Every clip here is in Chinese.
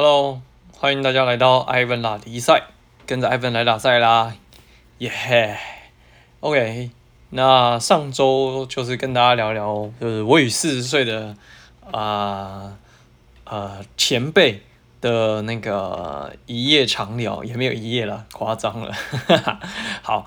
Hello，欢迎大家来到艾文拉迪赛，跟着艾文来打赛啦，耶、OK，那上周就是跟大家聊聊，就是我与四十岁的啊呃，呃前辈的那个一夜长聊，也没有一夜了，夸张了。好，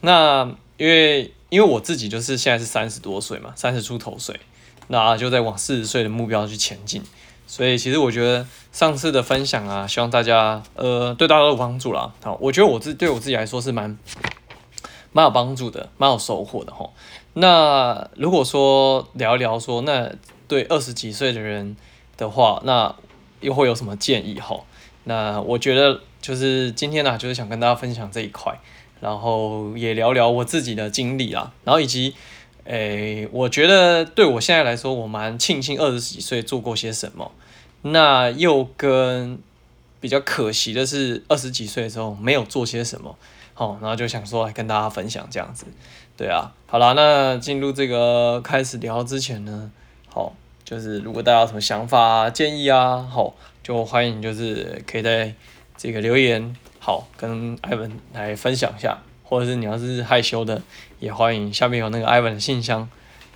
那因为因为我自己就是现在是三十多岁嘛，三十出头岁，那就在往四十岁的目标去前进。所以其实我觉得上次的分享啊，希望大家呃对大家都有帮助啦。好，我觉得我自对我自己来说是蛮蛮有帮助的，蛮有收获的齁。那如果说聊一聊说，那对二十几岁的人的话，那又会有什么建议齁？那我觉得就是今天呢、就是想跟大家分享这一块，然后也聊聊我自己的经历啦，然后以及。诶、我觉得对我现在来说，我蛮庆幸二十几岁做过些什么。那又跟比较可惜的是，二十几岁的时候没有做些什么。好，然后就想说来跟大家分享这样子。对啊，好啦，那进入这个开始聊之前呢，好，就是如果大家有什么想法啊、建议啊，好，就欢迎就是可以在这个留言，好，跟艾文来分享一下。或者是你要是害羞的，也欢迎下面有那个艾文的信箱，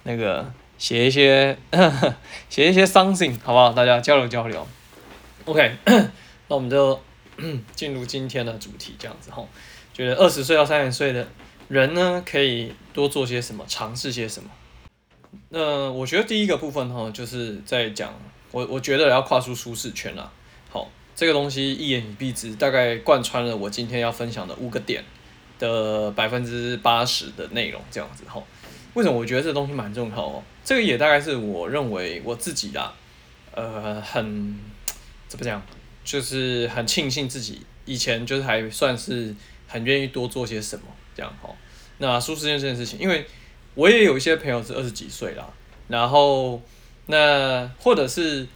那个写一些 写一些 something 好不好？大家交流交流。OK，那我们就 进入今天的主题，这样子吼。觉得二十岁到三十岁的人呢，可以多做些什么，尝试些什么？那我觉得第一个部分哈，就是在讲我我觉得要跨出舒适圈了。好，这个东西一言以蔽之，大概贯穿了我今天要分享的五个点。的百分之八十的内容这样子吼，为什么我觉得这东西蛮重要哦？这个也大概是我认为我自己啦，呃，很怎么讲，就是很庆幸自己以前就是还算是很愿意多做些什么这样吼。那舒适圈这件事情，因为我也有一些朋友是二十几岁啦，然后那或者是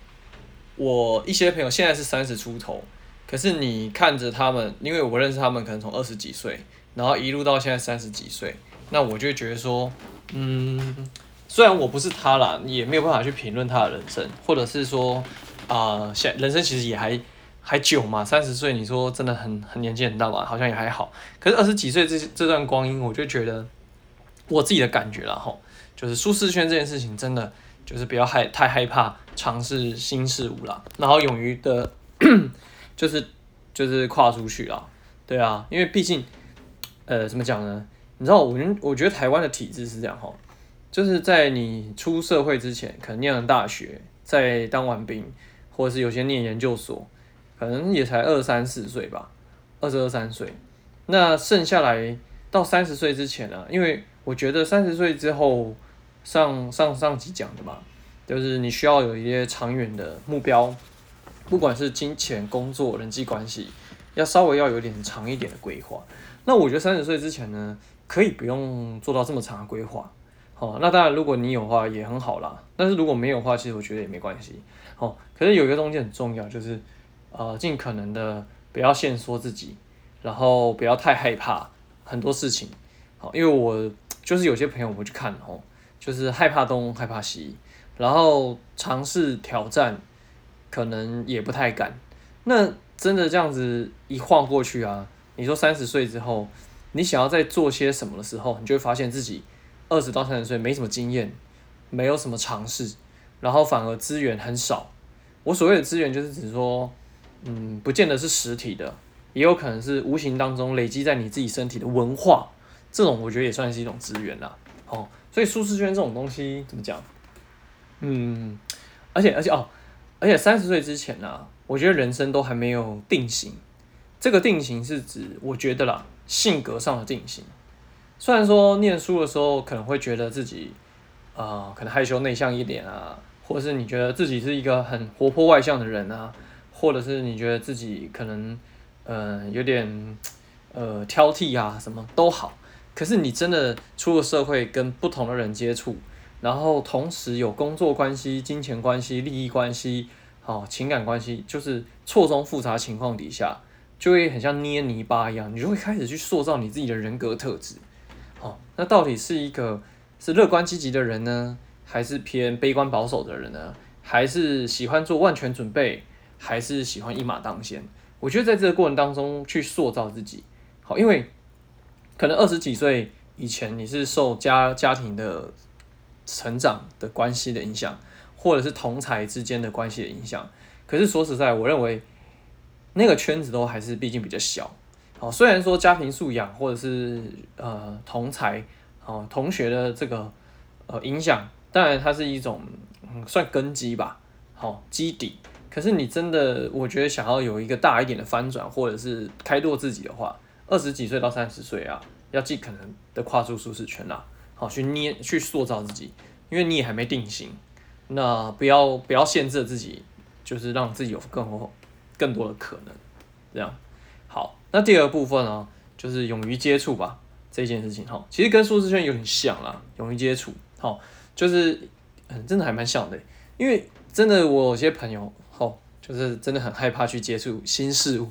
我一些朋友现在是三十出头，可是你看着他们，因为我认识他们，可能从二十几岁。然后一路到现在三十几岁，那我就觉得说，嗯，虽然我不是他啦，也没有办法去评论他的人生，或者是说，啊、现人生其实也还还久嘛，三十岁，你说真的很很年纪很大嘛，好像也还好。可是二十几岁这这段光阴，我就觉得我自己的感觉啦吼，就是舒适圈这件事情，真的就是不要害太害怕尝试新事物啦，然后勇于的，就是就是跨出去啦，对啊，因为毕竟。呃，怎么讲呢？你知道，我觉我觉得台湾的体制是这样吼，就是在你出社会之前，可能念了大学，在当完兵，或者是有些念研究所，可能也才二三十岁吧，二十二三岁。那剩下来到三十岁之前呢、啊？因为我觉得三十岁之后，上上上集讲的嘛，就是你需要有一些长远的目标，不管是金钱、工作、人际关系，要稍微要有点长一点的规划。那我觉得三十岁之前呢，可以不用做到这么长的规划，哦，那当然如果你有话也很好啦，但是如果没有话，其实我觉得也没关系，哦，可是有一个东西很重要，就是呃尽可能的不要限缩自己，然后不要太害怕很多事情，好，因为我就是有些朋友我去看哦，就是害怕东害怕西，然后尝试挑战，可能也不太敢，那真的这样子一晃过去啊。你说三十岁之后，你想要再做些什么的时候，你就会发现自己二十到三十岁没什么经验，没有什么尝试，然后反而资源很少。我所谓的资源就是指说，嗯，不见得是实体的，也有可能是无形当中累积在你自己身体的文化，这种我觉得也算是一种资源啦。哦，所以舒适圈这种东西怎么讲？嗯，而且而且哦，而且三十岁之前呢、啊，我觉得人生都还没有定型。这个定型是指，我觉得啦，性格上的定型。虽然说念书的时候可能会觉得自己，呃，可能害羞内向一点啊，或者是你觉得自己是一个很活泼外向的人啊，或者是你觉得自己可能，呃，有点，呃，挑剔啊，什么都好。可是你真的出了社会，跟不同的人接触，然后同时有工作关系、金钱关系、利益关系，好、哦，情感关系，就是错综复杂情况底下。就会很像捏泥巴一样，你就会开始去塑造你自己的人格特质。哦，那到底是一个是乐观积极的人呢，还是偏悲观保守的人呢？还是喜欢做万全准备，还是喜欢一马当先？我觉得在这个过程当中去塑造自己，好，因为可能二十几岁以前你是受家家庭的成长的关系的影响，或者是同才之间的关系的影响。可是说实在，我认为那个圈子都还是毕竟比较小。好，虽然说家庭素养或者是呃同才哦同学的这个呃影响，当然它是一种嗯算根基吧，好基底。可是你真的，我觉得想要有一个大一点的翻转，或者是开拓自己的话，二十几岁到三十岁啊，要尽可能的跨出舒适圈啦，好去捏去塑造自己，因为你也还没定型，那不要不要限制自己，就是让自己有更多更多的可能，这样。那第二部分呢，就是勇于接触吧，这件事情哈，其实跟舒适圈有点像啦，勇于接触，好，就是嗯，真的还蛮像的，因为真的我有些朋友。就是真的很害怕去接触新事物，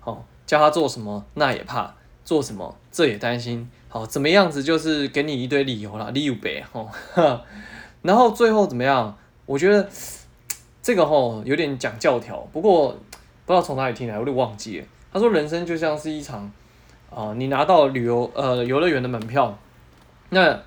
好，叫他做什么那也怕，做什么这也担心，好，怎么样子就是给你一堆理由啦，理由呗，吼，然后最后怎么样？我觉得这个吼有点讲教条，不过不知道从哪里听来，我都忘记了。他说人生就像是一场啊、你拿到旅游呃游乐园的门票，那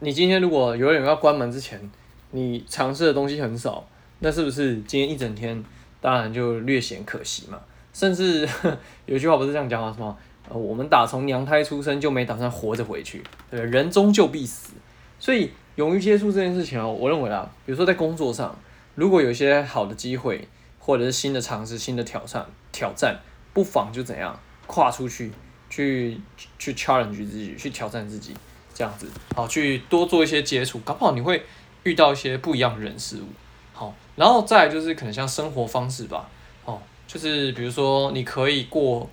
你今天如果游乐园要关门之前，你尝试的东西很少。那是不是今天一整天，当然就略显可惜嘛？甚至 有句话不是这样讲吗？什么？呃，我们打从娘胎出生就没打算活着回去，对，人终究必死。所以勇于接触这件事情哦，我认为啊，比如说在工作上，如果有一些好的机会，或者是新的尝试、新的挑战，挑战不妨就怎样跨出去，去去 challenge 自己，去挑战自己，这样子，好，去多做一些接触，搞不好你会遇到一些不一样的人事物。好，然后再就是可能像生活方式吧，哦，就是比如说你可以过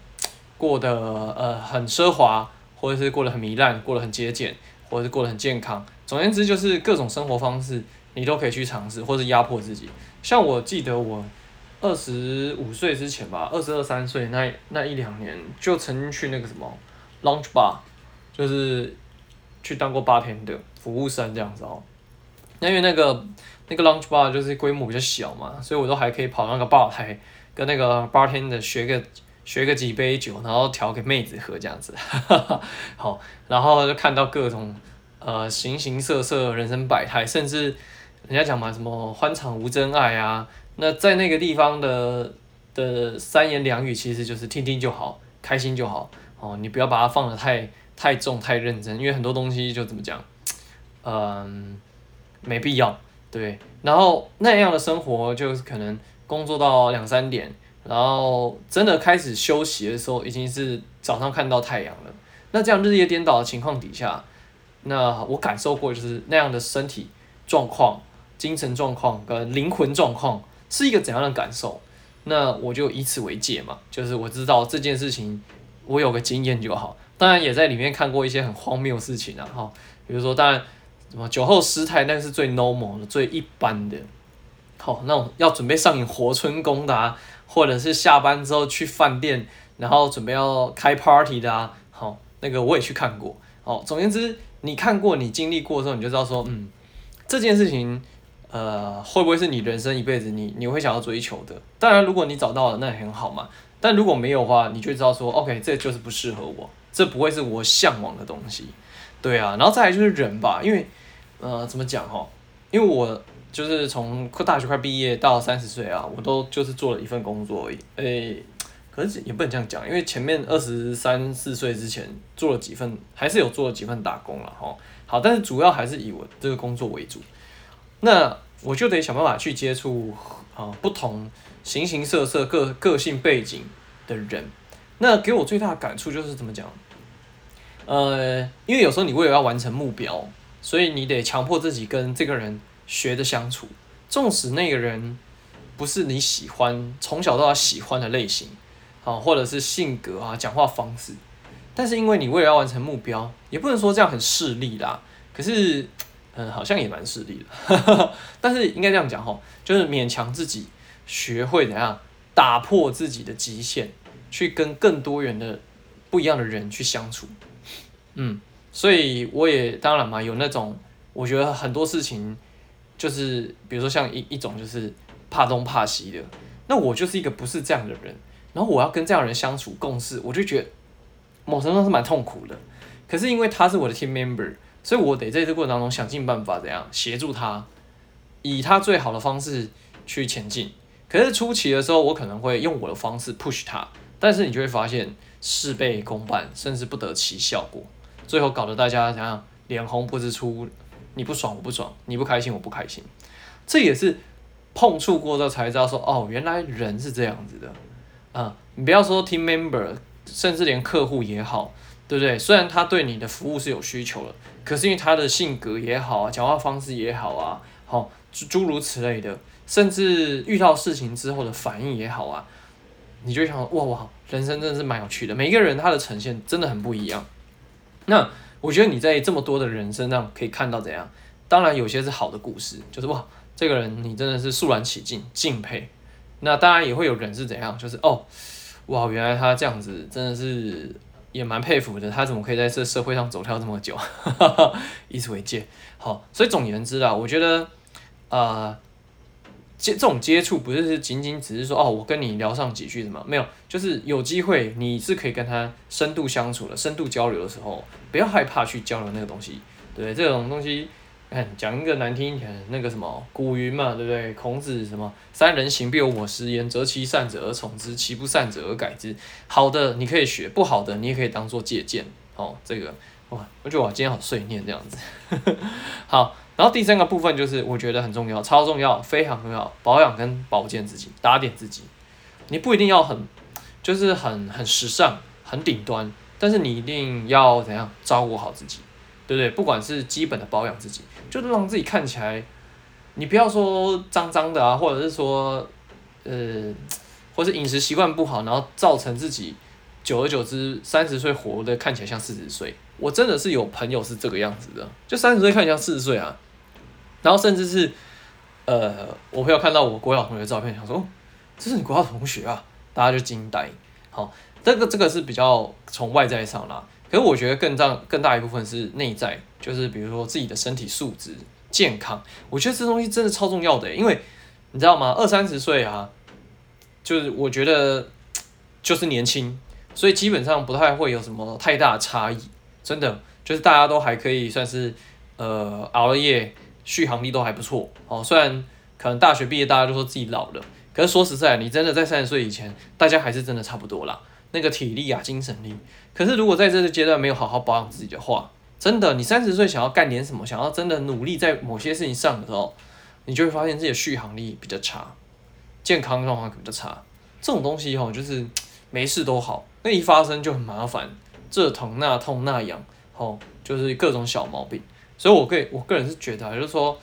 过得呃很奢华，或者是过得很糜烂，过得很节俭，或者是过得很健康。总而言之，就是各种生活方式你都可以去尝试，或者压迫自己。像我记得我二十五岁之前吧，二十二三岁那那一两年，就曾经去那个什么 lounge bar，就是去当过八天的服务生这样子哦。那因为那个。那个 lounge bar 就是规模比较小嘛，所以我都还可以跑那个吧台，跟那个 bartender 学个学个几杯酒，然后调给妹子喝这样子，好，然后就看到各种呃形形色色人生百态，甚至人家讲嘛什么欢场无真爱啊，那在那个地方的的三言两语其实就是听听就好，开心就好，哦，你不要把它放得太太重太认真，因为很多东西就怎么讲，嗯、没必要。对，然后那样的生活就是可能工作到两三点，然后真的开始休息的时候已经是早上看到太阳了。那这样日夜颠倒的情况底下，那我感受过就是那样的身体状况、精神状况跟灵魂状况是一个怎样的感受？那我就以此为戒嘛，就是我知道这件事情我有个经验就好。当然也在里面看过一些很荒谬的事情啊，哈，比如说当然。什么酒后失态，那是最 normal 的、最一般的。好，那种要准备上演活春宫的啊，或者是下班之后去饭店，然后准备要开 party 的啊。好，那个我也去看过。好，总言之，你看过、你经历过之后，你就知道说，嗯，这件事情，呃，会不会是你人生一辈子你你会想要追求的？当然，如果你找到了，那也很好嘛。但如果没有的话，你就知道说，OK，这就是不适合我，这不会是我向往的东西。对啊，然后再来就是人吧，因为。呃，怎么讲哈？因为我就是从大学快毕业到三十岁啊，我都就是做了一份工作而已。诶，可是也不能这样讲，因为前面二十三四岁之前做了几份，还是有做了几份打工了哈。好，但是主要还是以我这个工作为主。那我就得想办法去接触啊不同形形色色、个个性背景的人。那给我最大的感触就是怎么讲？呃，因为有时候你为了要完成目标。所以你得强迫自己跟这个人学着相处，纵使那个人不是你喜欢、从小到大喜欢的类型，啊，或者是性格啊、讲话方式，但是因为你为了要完成目标，也不能说这样很势利啦。可是，嗯，好像也蛮势利的。但是应该这样讲哈，就是勉强自己学会怎样打破自己的极限，去跟更多元的不一样的人去相处。嗯。所以我也当然嘛，有那种我觉得很多事情，就是比如说像一一种就是怕东怕西的，那我就是一个不是这样的人，然后我要跟这样的人相处共事，我就觉得某程度上是蛮痛苦的。可是因为他是我的 team member，所以我得在这个过程当中想尽办法怎样协助他，以他最好的方式去前进。可是初期的时候，我可能会用我的方式 push 他，但是你就会发现事倍功半，甚至不得其效果，最后搞得大家怎样脸红不知出，你不爽我不爽，你不开心我不开心。这也是碰触过之后才知道说，哦，原来人是这样子的啊！你不要说 team member，甚至连客户也好，对不对？虽然他对你的服务是有需求的，可是因为他的性格也好啊，讲话方式也好啊，好诸诸如此类的。甚至遇到事情之后的反应也好啊，你就想哇哇，人生真的是蛮有趣的。每一个人他的呈现真的很不一样。那我觉得你在这么多的人身上可以看到怎样？当然有些是好的故事，就是哇，这个人你真的是肃然起敬、敬佩。那当然也会有人是怎样，就是哦，哇，原来他这样子真的是也蛮佩服的。他怎么可以在这社会上走跳这么久？以此为戒。好，所以总言之啊，我觉得啊。呃接这种接触不是仅仅只是说哦，我跟你聊上几句什么没有，就是有机会你是可以跟他深度相处的、深度交流的时候，不要害怕去交流那个东西，对？这种东西，讲一个难听一点，那个什么古云嘛，对不对？孔子什么三人行必有我师焉，择其善者而从之，其不善者而改之。好的你可以学，不好的你也可以当做借鉴。哦，这个哇，我觉得我今天好碎念这样子，好。然后第三个部分就是我觉得很重要，超重要，非常重要，保养跟保健自己，打点自己。你不一定要很，就是很很时尚、很顶端，但是你一定要怎样照顾好自己，对不对？不管是基本的保养自己，就是让自己看起来，你不要说脏脏的啊，或者是说，呃，或是饮食习惯不好，然后造成自己久而久之三十岁活的看起来像四十岁。我真的是有朋友是这个样子的，就三十岁看起来像四十岁啊。然后甚至是，呃，我朋友看到我国小同学的照片，想说，这是你国小同学啊，大家就惊呆。好，这个这个是比较从外在上啦，可是我觉得更大更大一部分是内在，就是比如说自己的身体素质健康，我觉得这东西真的超重要的，因为你知道吗？二三十岁啊，就是我觉得就是年轻，所以基本上不太会有什么太大的差异，真的就是大家都还可以算是呃熬了夜。续航力都还不错哦，虽然可能大学毕业大家都说自己老了，可是说实在，你真的在三十岁以前，大家还是真的差不多啦。那个体力啊，精神力。可是如果在这个阶段没有好好保养自己的话，真的，你三十岁想要干点什么，想要真的努力在某些事情上的时候，你就会发现自己的续航力比较差，健康状况比较差。这种东西哦，就是没事都好，那一发生就很麻烦，这疼那痛那痒，哦，就是各种小毛病。所以，我个我个人是觉得，就是说，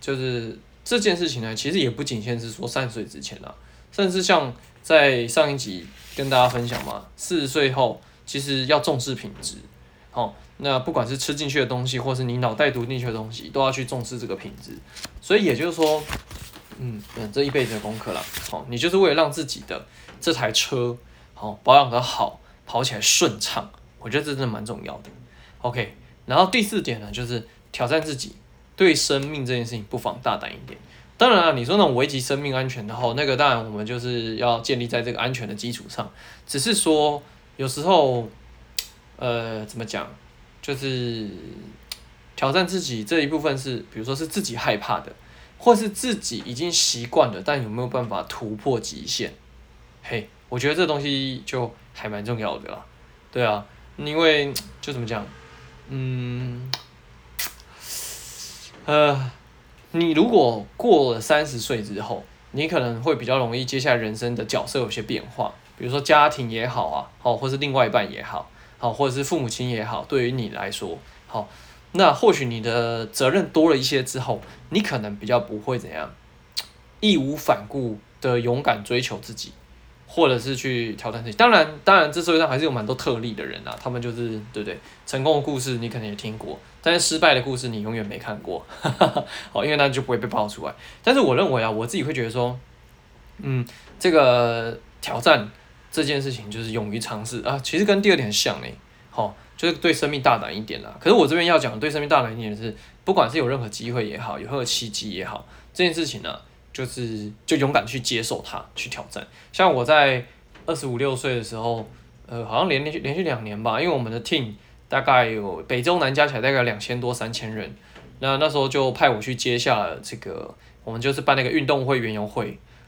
就是这件事情呢，其实也不仅限是说三十岁之前啊，甚至像在上一集跟大家分享嘛，四十岁后其实要重视品质，好，那不管是吃进去的东西，或是你脑袋读进去的东西，都要去重视这个品质。所以也就是说，嗯嗯，这一辈子的功课了，好，你就是为了让自己的这台车好保养得好，跑起来顺畅，我觉得这真的蛮重要的。OK。然后第四点呢，就是挑战自己，对生命这件事情不妨大胆一点。当然了，你说那种危及生命安全的话，那个当然我们就是要建立在这个安全的基础上。只是说有时候，呃，怎么讲，就是挑战自己这一部分是，比如说是自己害怕的，或是自己已经习惯了，但有没有办法突破极限？嘿，我觉得这东西就还蛮重要的啦。对啊，因为就怎么讲？嗯，呃，你如果过了三十岁之后，你可能会比较容易，接下来人生的角色有些变化，比如说家庭也好啊，好，或是另外一半也好，好，或者是父母亲也好，对于你来说，好，那或许你的责任多了一些之后，你可能比较不会怎样，义无反顾的勇敢追求自己。或者是去挑战自己，当然，当然，这社会上还是有蛮多特例的人啊，他们就是对不对？成功的故事你可能也听过，但是失败的故事你永远没看过，好，因为那就不会被爆出来。但是我认为啊，我自己会觉得说，嗯，这个挑战这件事情就是勇于尝试啊，其实跟第二点很像诶，好，就是对生命大胆一点啦。可是我这边要讲对生命大胆一点的是，不管是有任何机会也好，有任何契机也好，这件事情呢、就是就勇敢去接受它，去挑战。像我在二十五六岁的时候，呃，好像连连续连续两年吧，因为我们的 team 大概有北中南加起来大概两千多三千人，那那时候就派我去接下了这个，我们就是办那个运动会园游会，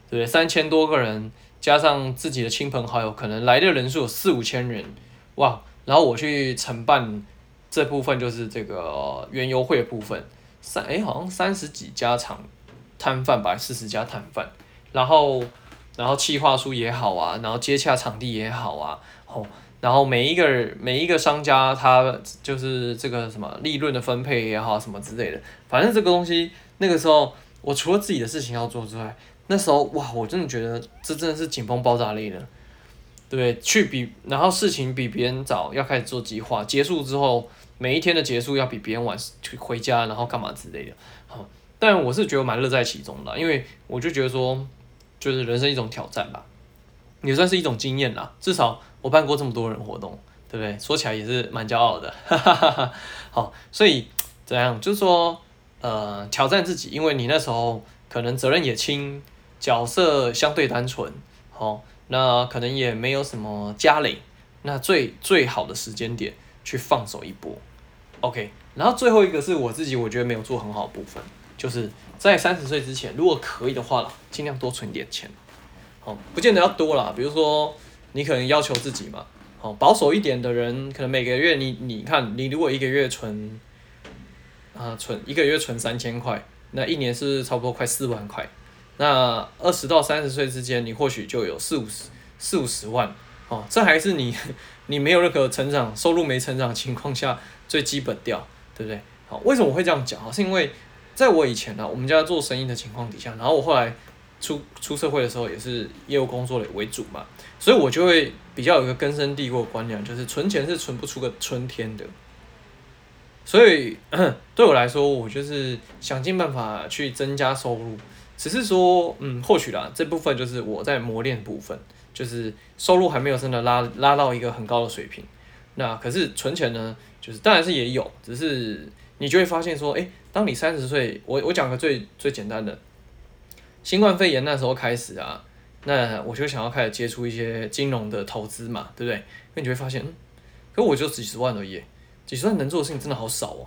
对不对？三千多个人加上自己的亲朋好友，可能来的人数有四五千人，哇！然后我去承办这部分，就是这个园游会的部分，三哎好像三十几家厂摊贩吧，四十家摊贩，然后然后企划书也好啊，然后接洽场地也好啊，哦，然后每一个每一个商家他就是这个什么利润的分配也好什么之类的，反正这个东西那个时候我除了自己的事情要做之外，那时候哇，我真的觉得这真的是紧绷爆炸力的。对，去比，然后事情比别人早要开始做计划，结束之后每一天的结束要比别人晚去回家，然后干嘛之类的。好，但我是觉得蛮乐在其中的，因为我就觉得说，就是人生一种挑战吧，也算是一种经验啦。至少我办过这么多人活动，对不对？说起来也是蛮骄傲的。好，所以怎样？就是说，呃，挑战自己，因为你那时候可能责任也轻，角色相对单纯，好。那可能也没有什么家累，那最最好的时间点去放手一搏，OK。然后最后一个是我自己我觉得没有做很好的部分，就是在三十岁之前，如果可以的话，尽量多存点钱，好，不见得要多啦。比如说你可能要求自己嘛，好，保守一点的人，可能每个月你你看你如果一个月存，啊存一个月存三千块，那一年是差不多快四万块。那二十到三十岁之间，你或许就有四五十四五十万，哦，这还是你 你没有任何成长，收入没成长情况下最基本调，对不对？好，为什么我会这样讲？是因为在我以前呢，我们家做生意的情况底下，然后我后来出出社会的时候，也是业务工作为主嘛，所以我就会比较有一个根深蒂固的观念，就是存钱是存不出个春天的。所以 对我来说，我就是想尽办法去增加收入。只是说，嗯，或许啦，这部分就是我在磨练部分，就是收入还没有真的拉拉到一个很高的水平。那可是存钱呢，就是当然是也有，只是你就会发现说，诶，当你三十岁，我我讲个最最简单的，新冠肺炎那时候开始啊，那我就想要开始接触一些金融的投资嘛，对不对？那你就会发现，嗯，可我就几十万而已，几十万能做的事情真的好少哦。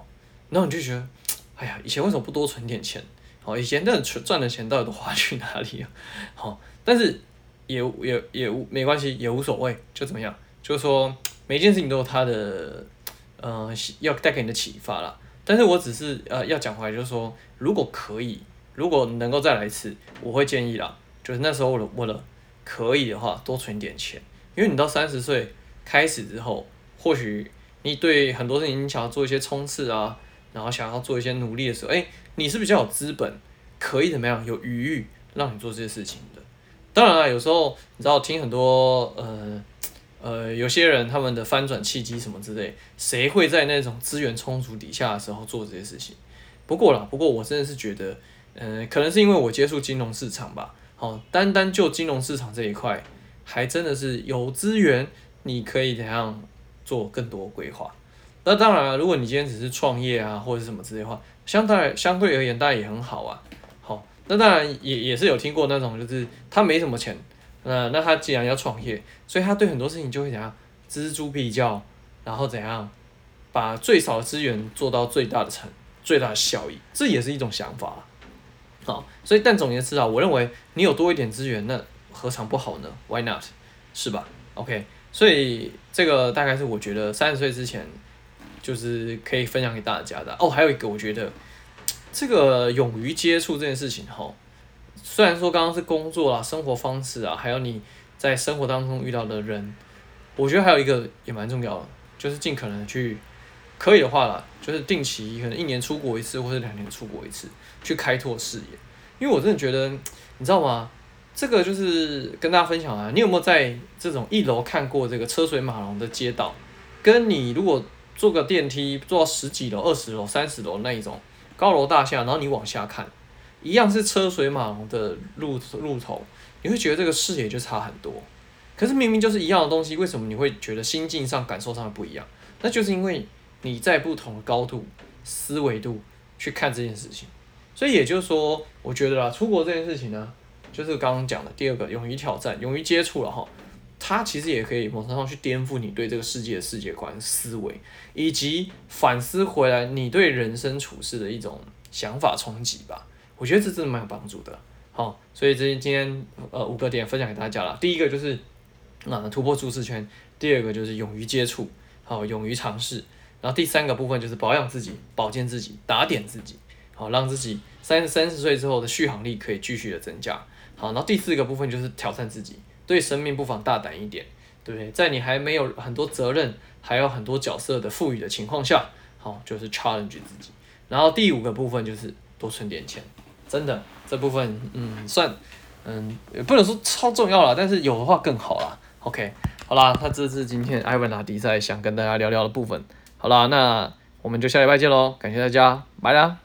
然后你就觉得，哎呀，以前为什么不多存点钱？好，以前那存赚的钱到底都花去哪里了？好，但是也也也没关系，也无所谓，就怎么样？就是说每件事情都有它的，呃，要带给你的启发啦。但是我只是呃要讲回来，就是说，如果可以，如果能够再来一次，我会建议啦，就是那时候我的我的可以的话，多存点钱，因为你到三十岁开始之后，或许你对很多事情你想要做一些冲刺啊。然后想要做一些努力的时候，哎，你是比较有资本，可以怎么样，有余裕让你做这些事情的。当然了，有时候你知道听很多呃呃有些人他们的翻转契机什么之类，谁会在那种资源充足底下的时候做这些事情？不过啦，不过我真的是觉得，嗯、可能是因为我接触金融市场吧。好，单单就金融市场这一块，还真的是有资源，你可以怎样做更多规划。那当然了，如果你今天只是创业啊，或者什么之类的话，相对相对而言，当然也很好啊。好，那当然也也是有听过那种，就是他没什么钱，那那他既然要创业，所以他对很多事情就会怎样锱铢必较，然后怎样把最少的资源做到最大的成最大的效益，这也是一种想法。好，所以但总而言之啊，我认为你有多一点资源，那何尝不好呢？Why not？是吧？OK，所以这个大概是我觉得三十岁之前。就是可以分享给大家的哦，还有一个我觉得这个勇于接触这件事情哈，虽然说刚刚是工作啊、生活方式啊，还有你在生活当中遇到的人，我觉得还有一个也蛮重要的，就是尽可能去可以的话啦，就是定期可能一年出国一次或者两年出国一次，去开拓视野。因为我真的觉得，你知道吗？这个就是跟大家分享啊，你有没有在这种一楼看过这个车水马龙的街道？跟你如果坐个电梯坐到十几楼、二十楼、三十楼那一种高楼大厦，然后你往下看，一样是车水马龙的路路头，你会觉得这个视野就差很多。可是明明就是一样的东西，为什么你会觉得心境上、感受上不一样？那就是因为你在不同的高度、思维度去看这件事情。所以也就是说，我觉得啦，出国这件事情呢，就是刚刚讲的第二个，勇于挑战，勇于接触了哈。它其实也可以某程度上去颠覆你对这个世界的世界观、思维，以及反思回来你对人生处事的一种想法冲击吧。我觉得这真的蛮有帮助的。好，所以这今天呃五个点分享给大家了。第一个就是啊突破舒适圈，第二个就是勇于接触，好勇于尝试，然后第三个部分就是保养自己、保健自己、打点自己，好让自己三三十岁之后的续航力可以继续的增加。好，然后第四个部分就是挑战自己，对生命不妨大胆一点，对不对？在你还没有很多责任，还有很多角色的赋予的情况下，好就是 challenge 自己。然后第五个部分就是多存点钱，真的。这部分，嗯，算，嗯，也不能说超重要了，但是有的话更好啦。OK，好啦，那这是今天艾文拿比赛想跟大家聊聊的部分。好啦，那我们就下礼拜见喽，感谢大家，拜啦。